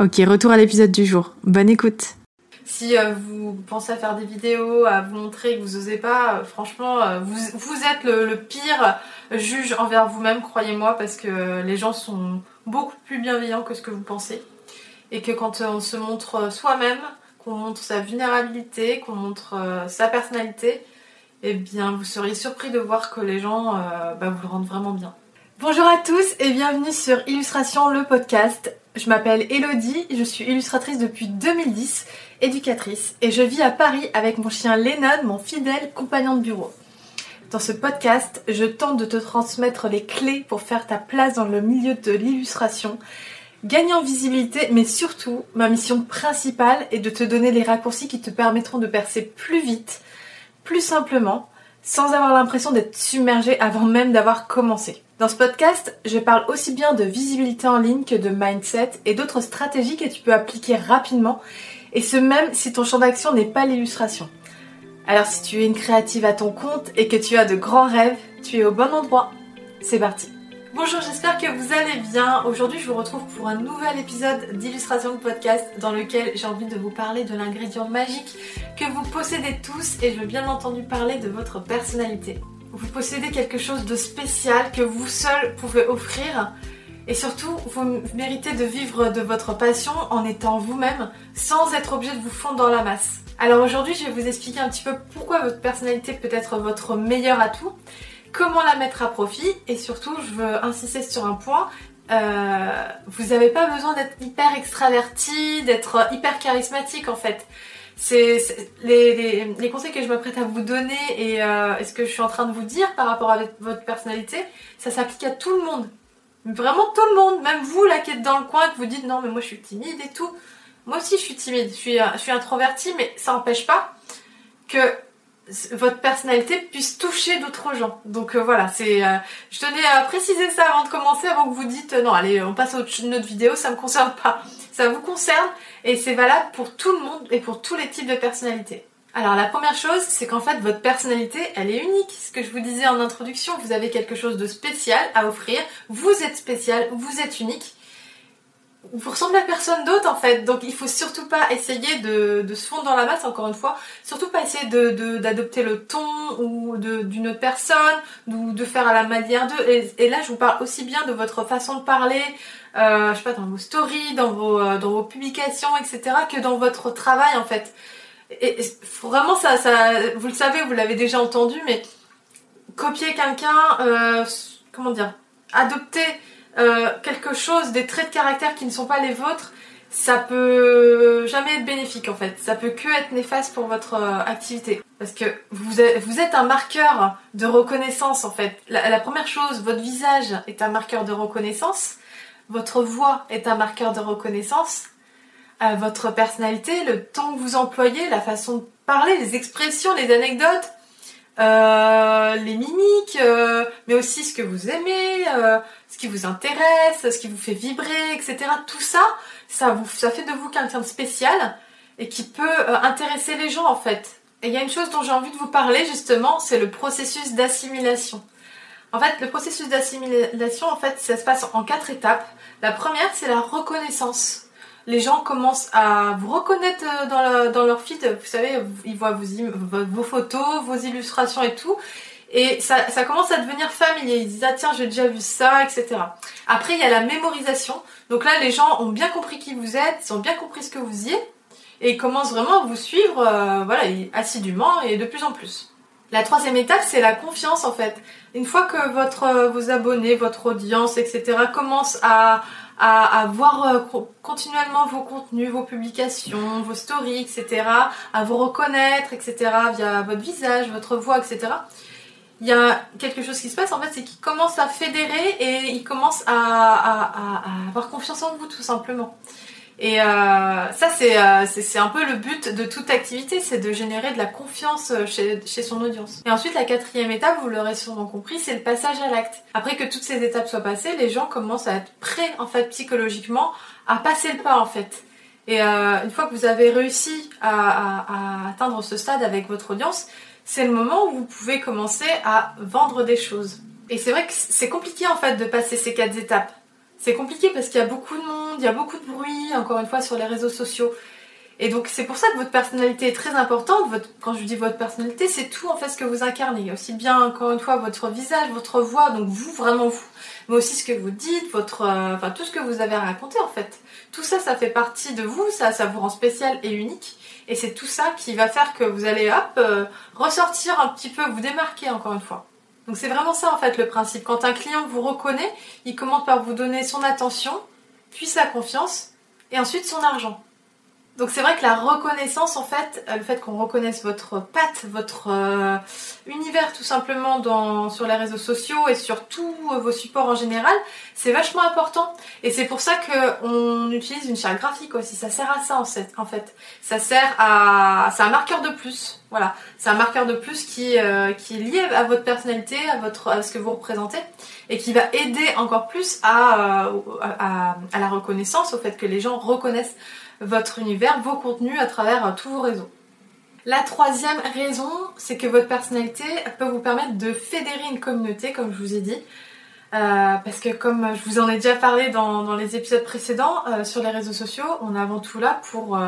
Ok, retour à l'épisode du jour. Bonne écoute. Si euh, vous pensez à faire des vidéos, à vous montrer que vous osez pas, euh, franchement, euh, vous, vous, êtes le, pire juge envers vous-même, croyez-moi, parce que les gens sont beaucoup plus bienveillants que ce que vous pensez. Et que quand on se montre soi-même, qu'on montre sa vulnérabilité, qu'on montre sa personnalité, eh bien, vous seriez surpris de voir que les gens bah, vous le rendent vraiment bien. Bonjour à tous et bienvenue sur Illustration le podcast. Je m'appelle Elodie, je suis illustratrice depuis 2010, éducatrice, et je vis à Paris avec mon chien Lennon, mon fidèle compagnon de bureau. Dans ce podcast, je tente de te transmettre les clés pour faire ta place dans le milieu de l'illustration, gagner en visibilité, mais surtout, ma mission principale est de te donner les raccourcis qui te permettront de percer plus vite, plus simplement, sans avoir l'impression d'être submergé avant même d'avoir commencé. Dans ce podcast, je parle aussi bien de visibilité en ligne que de mindset et d'autres stratégies que tu peux appliquer rapidement, et ce même si ton champ d'action n'est pas l'illustration. Alors si tu es une créative à ton compte et que tu as de grands rêves, tu es au bon endroit. C'est parti. Bonjour, j'espère que vous allez bien. Aujourd'hui, je vous retrouve pour un nouvel épisode d'illustration de podcast dans lequel j'ai envie de vous parler de l'ingrédient magique que vous possédez tous et je veux bien entendu parler de votre personnalité vous possédez quelque chose de spécial que vous seul pouvez offrir. Et surtout, vous méritez de vivre de votre passion en étant vous-même sans être obligé de vous fondre dans la masse. Alors aujourd'hui, je vais vous expliquer un petit peu pourquoi votre personnalité peut être votre meilleur atout, comment la mettre à profit et surtout, je veux insister sur un point. Euh, vous n'avez pas besoin d'être hyper extraverti, d'être hyper charismatique en fait c'est les, conseils que je m'apprête à vous donner euh, et, ce que je suis en train de vous dire par rapport à votre personnalité, ça s'applique à tout le monde. Vraiment tout le monde, même vous là qui êtes dans le coin, que vous dites non mais moi je suis timide et tout. Moi aussi je suis timide, je suis, je suis introvertie, mais ça n'empêche pas que votre personnalité puisse toucher d'autres gens. Donc euh, voilà, c'est, euh, je tenais à préciser ça avant de commencer, avant que vous dites non allez on passe à une autre vidéo, ça me concerne pas. Ça vous concerne et c'est valable pour tout le monde et pour tous les types de personnalités. Alors la première chose, c'est qu'en fait votre personnalité, elle est unique. Ce que je vous disais en introduction, vous avez quelque chose de spécial à offrir. Vous êtes spécial, vous êtes unique. Vous ressemblez à personne d'autre en fait, donc il faut surtout pas essayer de, se fondre dans la masse encore une fois, surtout pas essayer d'adopter le ton ou d'une autre personne, ou de faire à la manière d'eux. et, là je vous parle aussi bien de votre façon de parler, euh, je sais pas, dans vos stories, dans vos, euh, dans vos publications, etc., que dans votre travail en fait. Et, vraiment, ça, ça, vous le savez, vous l'avez déjà entendu, mais copier quelqu'un, euh, comment dire, adopter euh, quelque chose, des traits de caractère qui ne sont pas les vôtres, ça peut jamais être bénéfique en fait. Ça peut que être néfaste pour votre euh, activité. Parce que vous êtes, vous êtes un marqueur de reconnaissance en fait. La, première chose, votre visage est un marqueur de reconnaissance. Votre voix est un marqueur de reconnaissance. Euh, votre personnalité, le ton que vous employez, la façon de parler, les expressions, les anecdotes, euh, les mimiques, euh, mais aussi ce que vous aimez, ce qui vous intéresse, ce qui vous fait vibrer, etc. Tout ça, ça, vous, ça fait de vous quelqu'un de spécial et qui peut intéresser les gens en fait. Et il y a une chose dont j'ai envie de vous parler justement, c'est le processus d'assimilation. En fait, le processus d'assimilation, en fait, ça se passe en quatre étapes. La première, c'est la reconnaissance. Les gens commencent à vous reconnaître euh, dans, leur feed. Vous savez, ils voient vos, photos, vos illustrations et tout. Et ça, ça commence à devenir familier. Ils disent ah tiens j'ai déjà vu ça, etc. Après il y a la mémorisation. Donc là les gens ont bien compris qui vous êtes, ils ont bien compris ce que vous y êtes et ils commencent vraiment à vous suivre euh, voilà assidûment et de plus en plus. La troisième étape, c'est la confiance en fait. Une fois que votre, euh, vos abonnés, votre audience, etc. commencent à, voir euh, continuellement vos contenus, vos publications, vos stories, etc. À vous reconnaître, etc. via votre visage, votre voix, etc. Il y a quelque chose qui se passe en fait, c'est qu'ils commencent à fédérer et ils commencent à avoir confiance en vous tout simplement. Et euh, ça, euh, c'est un peu le but de toute activité, c'est de générer de la confiance euh, chez, chez, son audience. Et ensuite, la quatrième étape, vous l'aurez sûrement compris, c'est le passage à l'acte. Après que toutes ces étapes soient passées, les gens commencent à être prêts, en fait, psychologiquement, à passer le pas, en fait. Et euh, une fois que vous avez réussi à, à, à atteindre ce stade avec votre audience, c'est le moment où vous pouvez commencer à vendre des choses. Et c'est vrai que c'est compliqué, en fait, de passer ces quatre étapes c'est compliqué parce qu'il y a beaucoup de monde, il y a beaucoup de bruit, encore une fois, sur les réseaux sociaux. Et donc c'est pour ça que votre personnalité est très importante. Quand je dis votre personnalité, c'est tout en fait ce que vous incarnez. Aussi bien encore une fois votre visage, votre voix, donc vous vraiment vous, mais aussi ce que vous dites, votre, euh, enfin tout ce que vous avez à raconter en fait. Tout ça, ça fait partie de vous, ça, ça vous rend spécial et unique. Et c'est tout ça qui va faire que vous allez hop euh, ressortir un petit peu, vous démarquer encore une fois. Donc c'est vraiment ça en fait le principe. Quand un client vous reconnaît, il commence par vous donner son attention, puis sa confiance, et ensuite son argent. Donc c'est vrai que la reconnaissance, en fait, euh, le fait qu'on reconnaisse votre patte, votre euh, univers tout simplement dans, sur les réseaux sociaux et sur tous vos supports en général, c'est vachement important. Et c'est pour ça qu'on utilise une charte graphique aussi. Ça sert à ça en fait. Ça sert à, c'est un marqueur de plus. Voilà, c'est un marqueur de plus qui, euh, est lié à votre personnalité, à ce que vous représentez, et qui va aider encore plus à, à, la reconnaissance, au fait que les gens reconnaissent votre univers, vos contenus à travers euh, tous vos réseaux. La troisième raison, c'est que votre personnalité peut vous permettre de fédérer une communauté, comme je vous ai dit. Euh, parce que comme je vous en ai déjà parlé dans, les épisodes précédents, euh, sur les réseaux sociaux, on est avant tout là pour,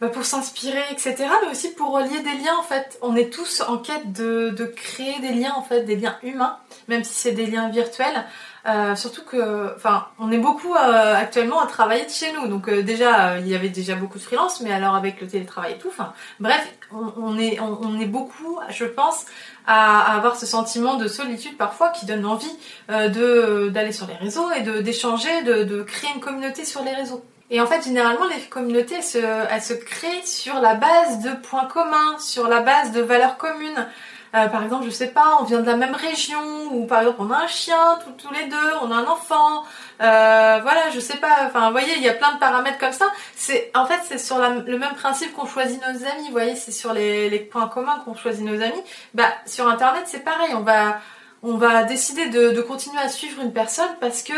bah, pour s'inspirer, etc. Mais aussi pour relier des liens en fait. On est tous en quête de, de créer des liens en fait, des liens humains, même si c'est des liens virtuels. Euh, surtout que, enfin, on est beaucoup euh, actuellement à travailler de chez nous. Donc euh, déjà, il y avait déjà beaucoup de freelance, mais alors avec le télétravail et tout, enfin, bref, on, est, on, est beaucoup, je pense, à, avoir ce sentiment de solitude parfois qui donne envie de d'aller sur les réseaux et de d'échanger, de, de créer une communauté sur les réseaux. Et en fait, généralement, les communautés, elles se, elles se créent sur la base de points communs, sur la base de valeurs communes. Euh, par exemple, je sais pas, on vient de la même région, ou par exemple on a un chien tous les deux, on a un enfant, euh, voilà, je sais pas, enfin, vous voyez, il y a plein de paramètres comme ça. C'est, en fait, c'est sur le même principe qu'on choisit nos amis, vous voyez, c'est sur les, points communs qu'on choisit nos amis. Bah, sur Internet, c'est pareil, on va, on va décider de, continuer à suivre une personne parce que,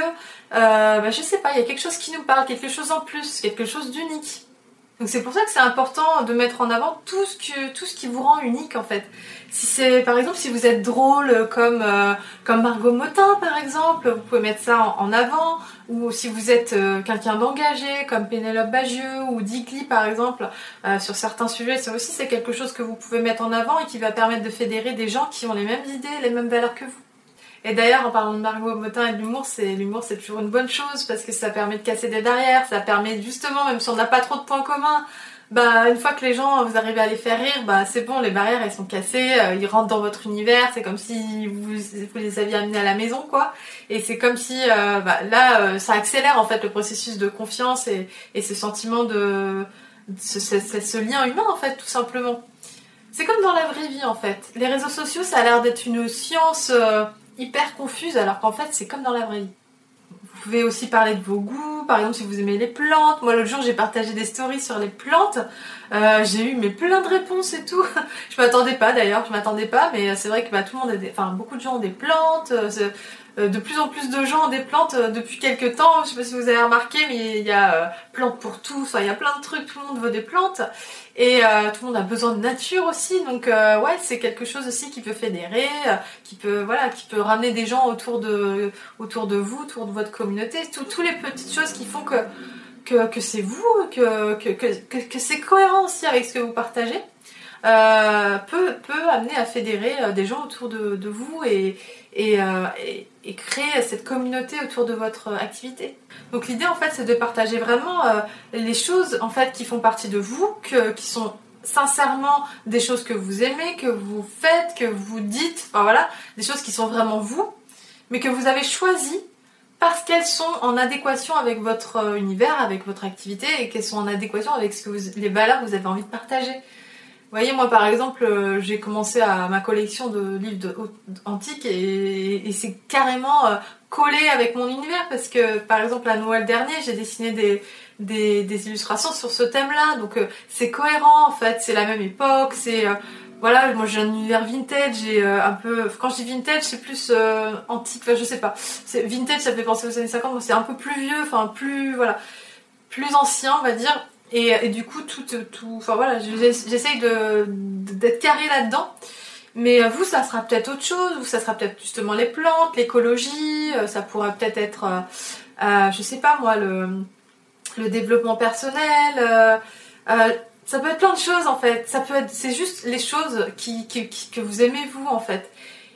euh, bah, je sais pas, il y a quelque chose qui nous parle, quelque chose en plus, quelque chose d'unique. Donc c'est pour ça que c'est important de mettre en avant tout ce, que, tout ce qui vous rend unique en fait. Si c'est par exemple si vous êtes drôle comme euh, comme Margot Motin par exemple, vous pouvez mettre ça en, avant. Ou si vous êtes euh, quelqu'un d'engagé comme Pénélope Bagieux ou Digli par exemple, euh, sur certains sujets, ça aussi c'est quelque chose que vous pouvez mettre en avant et qui va permettre de fédérer des gens qui ont les mêmes idées, les mêmes valeurs que vous. Et d'ailleurs, en parlant de Margot Motin et de l'humour, c'est l'humour, c'est toujours une bonne chose parce que ça permet de casser des barrières, ça permet justement, même si on n'a pas trop de points communs, bah une fois que les gens vous arrivez à les faire rire, bah c'est bon, les barrières elles sont cassées, euh, ils rentrent dans votre univers, c'est comme si vous, vous les aviez amenés à la maison quoi. Et c'est comme si euh, bah, là euh, ça accélère en fait le processus de confiance et, et ce sentiment de ce, ce, ce, lien humain en fait tout simplement. C'est comme dans la vraie vie en fait. Les réseaux sociaux ça a l'air d'être une science hyper confuse alors qu'en fait c'est comme dans la vraie vie. Vous pouvez aussi parler de vos goûts, par exemple si vous aimez les plantes. Moi l'autre jour j'ai partagé des stories sur les plantes. Euh, j'ai eu mais plein de réponses et tout. je m'attendais pas d'ailleurs, je m'attendais pas, mais c'est vrai que bah, tout le monde a des, enfin beaucoup de gens ont des plantes. Euh, de plus en plus de gens ont des plantes depuis quelques temps. Je sais pas si vous avez remarqué, mais il y a plantes pour tout. Enfin, il y a plein de trucs. Tout le monde veut des plantes. Et euh, tout le monde a besoin de nature aussi, donc euh, ouais, c'est quelque chose aussi qui peut fédérer, euh, qui peut voilà, qui peut ramener des gens autour de autour de vous, autour de votre communauté, toutes les petites choses qui font que que, que c'est vous, que, que, que, que c'est cohérent aussi avec ce que vous partagez. Euh, peut, amener à fédérer euh, des gens autour de, vous euh, et, créer cette communauté autour de votre activité. Donc l'idée en fait c'est de partager vraiment les choses en fait qui font partie de vous, qui sont sincèrement des choses que vous aimez, que vous faites, que vous dites, enfin voilà, des choses qui sont vraiment vous, mais que vous avez choisi parce qu'elles sont en adéquation avec votre univers, avec votre activité et qu'elles sont en adéquation avec ce que les valeurs que vous avez envie de partager. Vous voyez, moi par exemple, euh, j'ai commencé à ma collection de livres antiques et, c'est carrément euh, collé avec mon univers parce que par exemple à Noël dernier, j'ai dessiné des, illustrations sur ce thème-là, donc euh, c'est cohérent en fait, c'est la même époque, c'est voilà, moi j'ai un univers vintage et un peu. Quand je dis vintage, c'est plus antique, enfin je sais pas. Vintage, ça fait penser aux années 50, donc c'est un peu plus vieux, enfin plus voilà, plus ancien, on va dire. Et, du coup, tout, tout, enfin voilà, j'essaye d'être carré là-dedans. Mais vous, ça sera peut-être autre chose, ou ça sera peut-être justement les plantes, l'écologie, ça pourrait peut-être être, euh, je sais pas moi, le, développement personnel. Euh, ça peut être plein de choses en fait. Ça peut être, c'est juste les choses qui, que vous aimez vous en fait.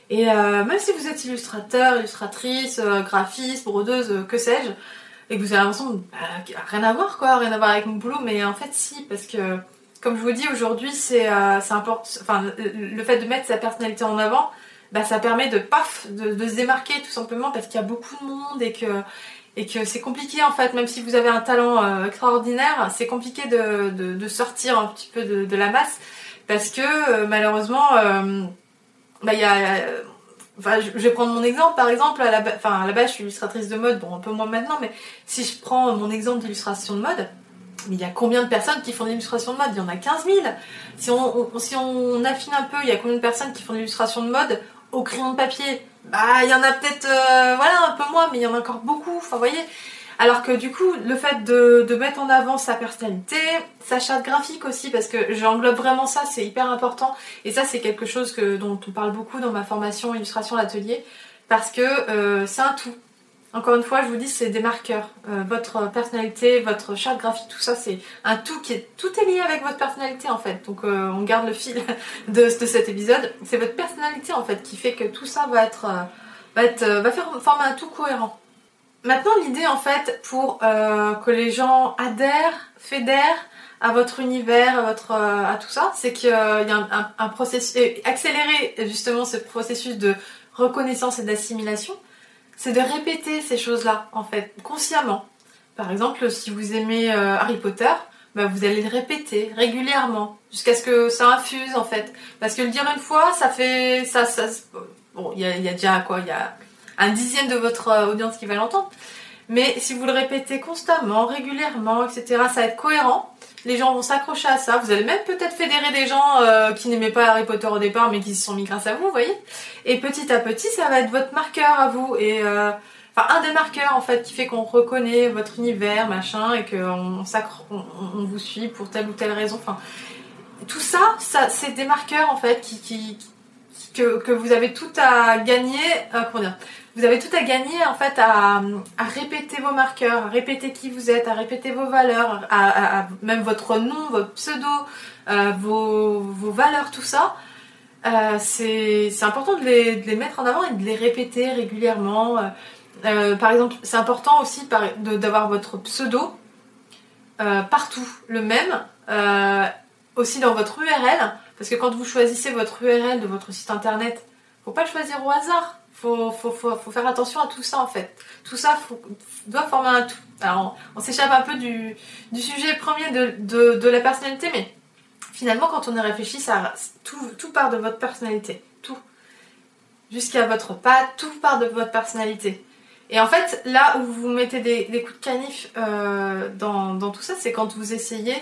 Et euh, même si vous êtes illustrateur, illustratrice, euh, graphiste, brodeuse, euh, que sais-je, et que vous avez l'impression bah, rien à voir quoi, rien à voir avec mon boulot, mais en fait si, parce que comme je vous dis aujourd'hui, c'est euh, important. Enfin, le fait de mettre sa personnalité en avant, bah, ça permet de paf, de, de se démarquer tout simplement parce qu'il y a beaucoup de monde et que et que c'est compliqué en fait, même si vous avez un talent euh, extraordinaire, c'est compliqué de, de, de, sortir un petit peu de, de la masse parce que euh, malheureusement, euh, bah, y a, enfin, je, vais prendre mon exemple par exemple, à la, enfin, à la base je suis illustratrice de mode, bon un peu moins maintenant, mais si je prends mon exemple d'illustration de mode, mais il y a combien de personnes qui font de l'illustration de mode? Il y en a 15 000. Si on, affine un peu, il y a combien de personnes qui font de l'illustration de mode au crayon de papier? Bah, il y en a peut-être, euh, voilà, un peu moins, mais il y en a encore beaucoup. Enfin, voyez. Alors que du coup, le fait de, mettre en avant sa personnalité, sa charte graphique aussi, parce que j'englobe vraiment ça, c'est hyper important. Et ça, c'est quelque chose dont on parle beaucoup dans ma formation illustration d'atelier, parce que euh, c'est un tout. Encore une fois, je vous dis, c'est des marqueurs. Euh, votre personnalité, votre charte graphique, tout ça, c'est un tout qui est tout est lié avec votre personnalité en fait. Donc, euh, on garde le fil de, cet épisode. C'est votre personnalité en fait qui fait que tout ça va va être, va faire former un tout cohérent. Maintenant, l'idée en fait pour que les gens adhèrent, fédèrent à votre univers, à à tout ça, c'est qu'il y a un, processus accélérer justement ce processus de reconnaissance et d'assimilation c'est de répéter ces choses-là, en fait, consciemment. Par exemple, si vous aimez euh, Harry Potter, bah, vous allez le répéter régulièrement, jusqu'à ce que ça infuse, en fait. Parce que le dire une fois, ça fait... ça, Bon, il y a, y a, déjà, quoi, il y a un dixième de votre euh, audience qui va l'entendre. Mais si vous le répétez constamment, régulièrement, etc., ça va être cohérent. Les gens vont s'accrocher à ça. Vous allez même peut-être fédérer des gens euh, qui n'aimaient pas Harry Potter au départ, mais qui se sont mis grâce à vous, vous voyez. Et petit à petit, ça va être votre marqueur à vous. Et euh, enfin, un des marqueurs en fait qui fait qu'on reconnaît votre univers, machin, et qu'on on, vous suit pour telle ou telle raison. Enfin, tout ça, ça c'est des marqueurs en fait qui, que, que, vous avez tout à gagner. Euh, vous avez tout à gagner en fait à, à, répéter vos marqueurs, à répéter qui vous êtes, à répéter vos valeurs, à, même votre nom, votre pseudo, euh, vos, vos, valeurs, tout ça. Euh, c'est important de les, de les, mettre en avant et de les répéter régulièrement. Par exemple, c'est important aussi d'avoir votre pseudo partout, le même, aussi dans votre URL, parce que quand vous choisissez votre URL de votre site internet, faut pas le choisir au hasard faut, faut, faire attention à tout ça en fait. Tout ça doit former un tout. Alors on, s'échappe un peu du, sujet premier de, la personnalité, mais finalement quand on y réfléchit, ça, tout, part de votre personnalité. Tout. Jusqu'à votre pas, tout part de votre personnalité. Et en fait, là où vous mettez des, coups de canif euh, dans, tout ça, c'est quand vous essayez,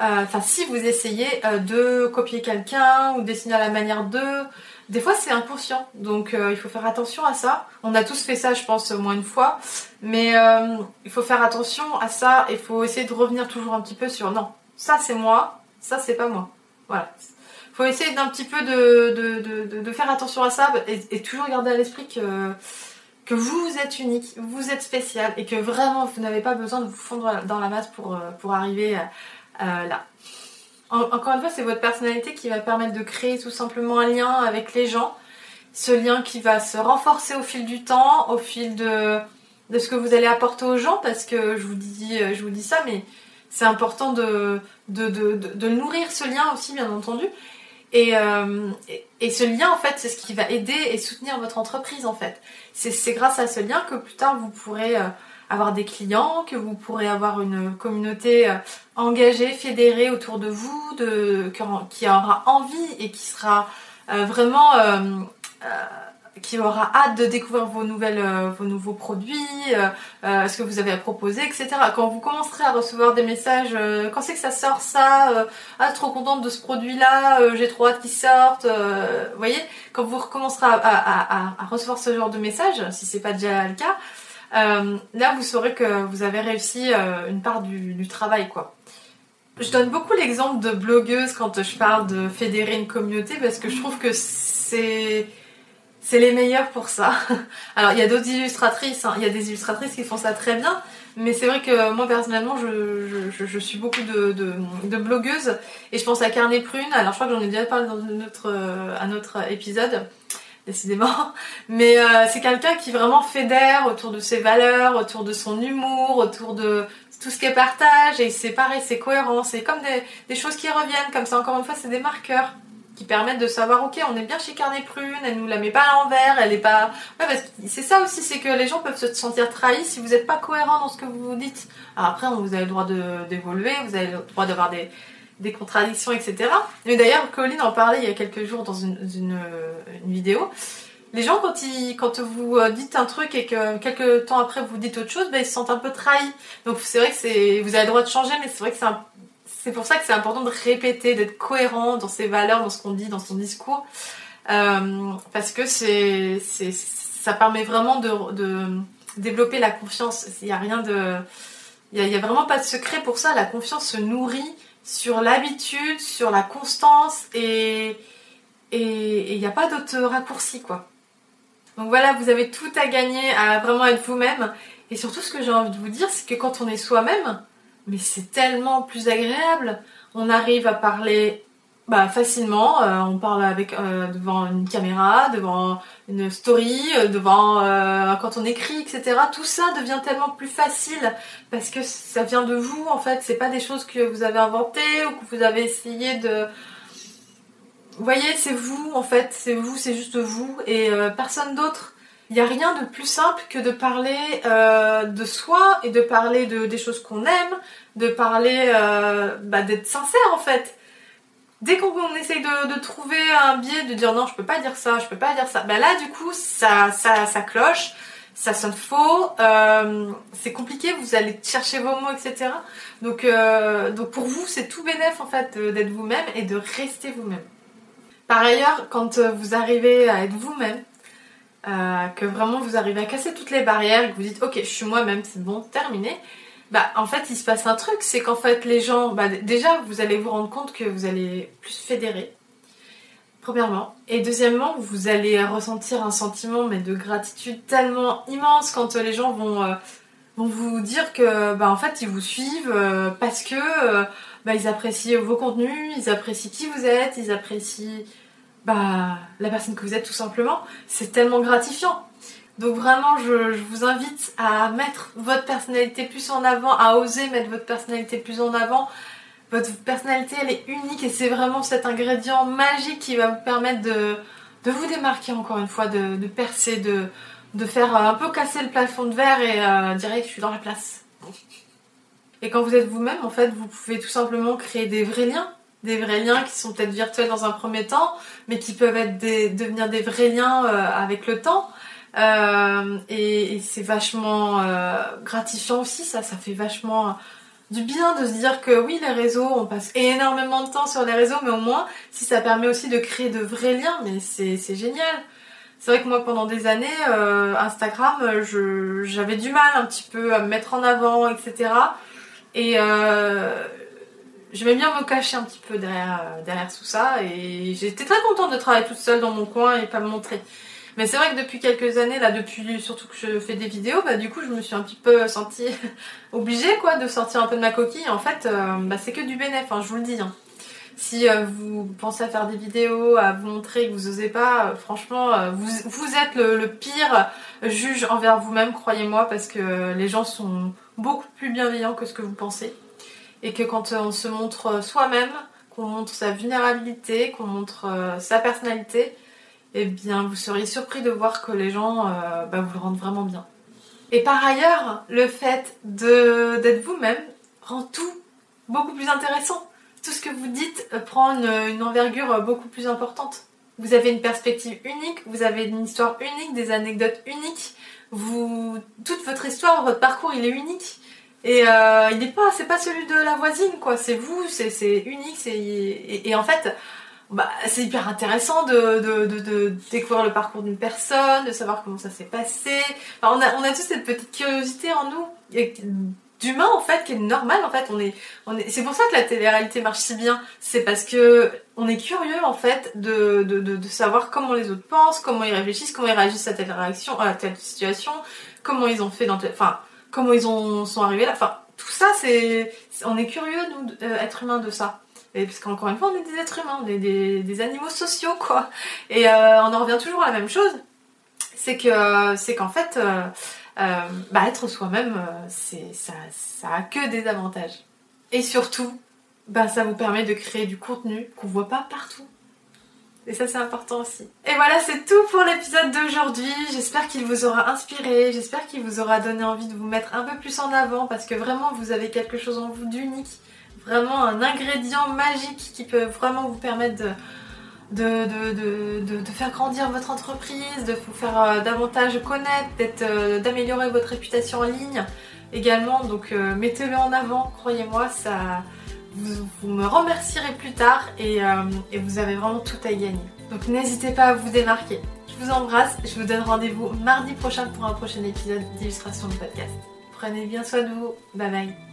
enfin si vous essayez euh, de copier quelqu'un ou dessiner à la manière d'eux, des fois c'est inconscient, donc euh, il faut faire attention à ça. On a tous fait ça, je pense, au moins une fois, mais euh, il faut faire attention à ça. Il faut essayer de revenir toujours un petit peu sur non, ça c'est moi, ça c'est pas moi. Voilà. Il faut essayer d'un petit peu de, de, de, faire attention à ça et, et toujours garder à l'esprit que que vous êtes unique, vous êtes spécial et que vraiment vous n'avez pas besoin de vous fondre dans la masse pour, euh, pour arriver euh, là. encore une fois, c'est votre personnalité qui va permettre de créer tout simplement un lien avec les gens. Ce lien qui va se renforcer au fil du temps, au fil de, ce que vous allez apporter aux gens, parce que je vous dis, ça, mais c'est important de, nourrir ce lien aussi, bien entendu. Euh, et, et, ce lien, en fait, c'est ce qui va aider et soutenir votre entreprise, en fait. C'est grâce à ce lien que plus tard, vous pourrez euh, avoir des clients, que vous pourrez avoir une communauté euh, engagée, fédérée autour de vous, qui aura envie et qui sera vraiment qui aura hâte de découvrir vos euh, nouveaux produits, euh, euh, ce que vous avez à proposer, etc. Quand vous commencerez à recevoir des messages, quand c'est que ça sort ça, ah trop contente de ce produit-là, j'ai trop hâte qu'il sorte, vous voyez, quand vous recommencerez à, recevoir ce genre de messages, si c'est pas déjà le cas, là vous saurez que vous avez réussi une part du travail, quoi. Je donne beaucoup l'exemple de blogueuse quand je parle de fédérer une communauté parce que je trouve que c'est c'est les meilleurs pour ça. Alors il y a d'autres illustratrices, hein. il y a des illustratrices qui font ça très bien, mais c'est vrai que moi personnellement je, suis beaucoup de, de, blogueuses et je pense à Carnet Prune, alors je crois que j'en ai déjà parlé dans notre, un autre épisode, décidément, mais euh, c'est quelqu'un qui vraiment fédère autour de ses valeurs, autour de son humour, autour de tout ce qu'elle partage et c'est pareil, c'est cohérent, c'est comme des, choses qui reviennent, comme ça. Encore une fois c'est des marqueurs qui permettent de savoir ok on est bien chez Carnet Prune elle nous la met pas à l'envers elle est pas ouais parce que c'est ça aussi c'est que les gens peuvent se sentir trahis si vous n'êtes pas cohérent dans ce que vous dites. Alors après vous avez le droit d'évoluer vous avez le droit d'avoir des, des contradictions etc mais d'ailleurs Colline en parlait il y a quelques jours dans une, une vidéo les gens, quand, ils, quand vous euh, dites un truc et que quelques temps après vous dites autre chose, ben, ils se sentent un peu trahis. Donc c'est vrai que c'est, vous avez le droit de changer, mais c'est vrai que c'est c'est pour ça que c'est important de répéter, d'être cohérent dans ses valeurs, dans ce qu'on dit, dans son discours. Euh, parce que c'est, ça permet vraiment de, développer la confiance. Il n'y a rien de. Il a, vraiment pas de secret pour ça. La confiance se nourrit sur l'habitude, sur la constance et il n'y a pas d'autre raccourci quoi. Donc voilà, vous avez tout à gagner à vraiment être vous-même. Et surtout, ce que j'ai envie de vous dire, c'est que quand on est soi-même, mais c'est tellement plus agréable. On arrive à parler bah, facilement. Euh, on parle avec euh, devant une caméra, devant une story, euh, devant quand on écrit, etc. Tout ça devient tellement plus facile parce que ça vient de vous en fait. C'est pas des choses que vous avez inventées ou que vous avez essayé de. Vous voyez, c'est vous en fait. C'est vous, c'est juste vous et personne d'autre. Il n'y a rien de plus simple que de parler de soi et de parler de, des choses qu'on aime, de parler, euh, bah, d'être sincère en fait. Dès qu'on essaye de, trouver un biais, de dire non, je peux pas dire ça, je peux pas dire ça, bah là du coup ça, ça, cloche, ça sonne faux, euh, c'est compliqué, vous allez chercher vos mots, etc. Donc, euh, donc pour vous, c'est tout bénéf en fait d'être vous-même et de rester vous-même. Par ailleurs, quand vous arrivez à être vous-même, que vraiment vous arrivez à casser toutes les barrières, que vous dites ok, je suis moi-même, c'est bon, terminé, bah, en fait, il se passe un truc, c'est qu'en fait, les gens, bah, déjà, vous allez vous rendre compte que vous allez plus fédérer, premièrement. Et deuxièmement, vous allez ressentir un sentiment mais de gratitude tellement immense quand les gens vont, euh, vous dire que, bah, en fait, ils vous suivent euh, parce que, euh, bah, ils apprécient vos contenus, ils apprécient qui vous êtes, ils apprécient, bah, la personne que vous êtes tout simplement. C'est tellement gratifiant. Donc vraiment, je, vous invite à mettre votre personnalité plus en avant, à oser mettre votre personnalité plus en avant. Votre personnalité, elle est unique et c'est vraiment cet ingrédient magique qui va vous permettre de, vous démarquer encore une fois, de, percer, de, de faire un peu casser le plafond de verre et euh, dire que je suis dans la place. Et quand vous êtes vous-même, en fait, vous pouvez tout simplement créer des vrais liens. Des vrais liens qui sont peut-être virtuels dans un premier temps, mais qui peuvent être devenir des vrais liens euh, avec le temps. Euh, et, c'est vachement euh, gratifiant aussi, ça, ça fait vachement du bien de se dire que oui, les réseaux, on passe énormément de temps sur les réseaux, mais au moins, si ça permet aussi de créer de vrais liens, mais c'est génial. C'est vrai que moi, pendant des années, Instagram, j'avais du mal un petit peu à me mettre en avant, etc. Et euh, j'aimais bien me cacher un petit peu derrière, derrière tout ça. Et j'étais très contente de travailler toute seule dans mon coin et pas me montrer. Mais c'est vrai que depuis quelques années, là, depuis surtout que je fais des vidéos, bah, du coup, je me suis un petit peu sentie obligée, quoi, de sortir un peu de ma coquille. En fait, euh, bah, c'est que du bénéfice, hein, je vous le dis. Hein. Si euh, vous pensez à faire des vidéos, à vous montrer que vous osez pas, euh, franchement, euh, vous, vous êtes le pire juge envers vous-même, croyez-moi, parce que les gens sont beaucoup plus bienveillants que ce que vous pensez. Et que quand on se montre soi-même, qu'on montre sa vulnérabilité, qu'on montre sa personnalité, eh bien vous seriez surpris de voir que les gens bah, vous le rendent vraiment bien. Et par ailleurs, le fait d'être vous-même rend tout beaucoup plus intéressant. Tout ce que vous dites euh, prend une, envergure euh, beaucoup plus importante. Vous avez une perspective unique, vous avez une histoire unique, des anecdotes uniques. Toute votre histoire, votre parcours, il est unique. Et euh, il n'est pas, c'est pas celui de la voisine, quoi. C'est vous, c'est unique, c'est et, et en fait, bah, c'est hyper intéressant de, de, de, de découvrir le parcours d'une personne, de savoir comment ça s'est passé. Enfin, on a, on a tous cette petite curiosité en nous, d'humain en fait, qui est normale en fait. On est, on est, c'est pour ça que la télé-réalité marche si bien. C'est parce que on est curieux en fait de, de, de, de savoir comment les autres pensent, comment ils réfléchissent, comment ils réagissent à telle réaction, à telle situation, comment ils ont fait dans telle, enfin, comment ils ont, sont arrivés là. Enfin, tout ça, c'est, on est curieux nous, euh, être humains de ça. Et parce qu'encore une fois, on est des êtres humains, on est des, des animaux sociaux, quoi. Et euh, on en revient toujours à la même chose. C'est que, c'est qu'en fait, euh, bah, être soi-même, c'est, ça, ça a que des avantages. Et surtout, bah, ça vous permet de créer du contenu qu'on voit pas partout. Et ça, c'est important aussi. Et voilà, c'est tout pour l'épisode d'aujourd'hui. J'espère qu'il vous aura inspiré. J'espère qu'il vous aura donné envie de vous mettre un peu plus en avant parce que vraiment, vous avez quelque chose en vous d'unique. Vraiment un ingrédient magique qui peut vraiment vous permettre de, de, de, de, faire grandir votre entreprise, de vous faire euh, davantage connaître, euh, d'améliorer votre réputation en ligne également. Donc euh, mettez-le en avant, croyez-moi, ça vous, me remercierez plus tard et, euh, et vous avez vraiment tout à gagner. Donc n'hésitez pas à vous démarquer. Je vous embrasse, je vous donne rendez-vous mardi prochain pour un prochain épisode d'illustration de podcast. Prenez bien soin de vous, bye bye.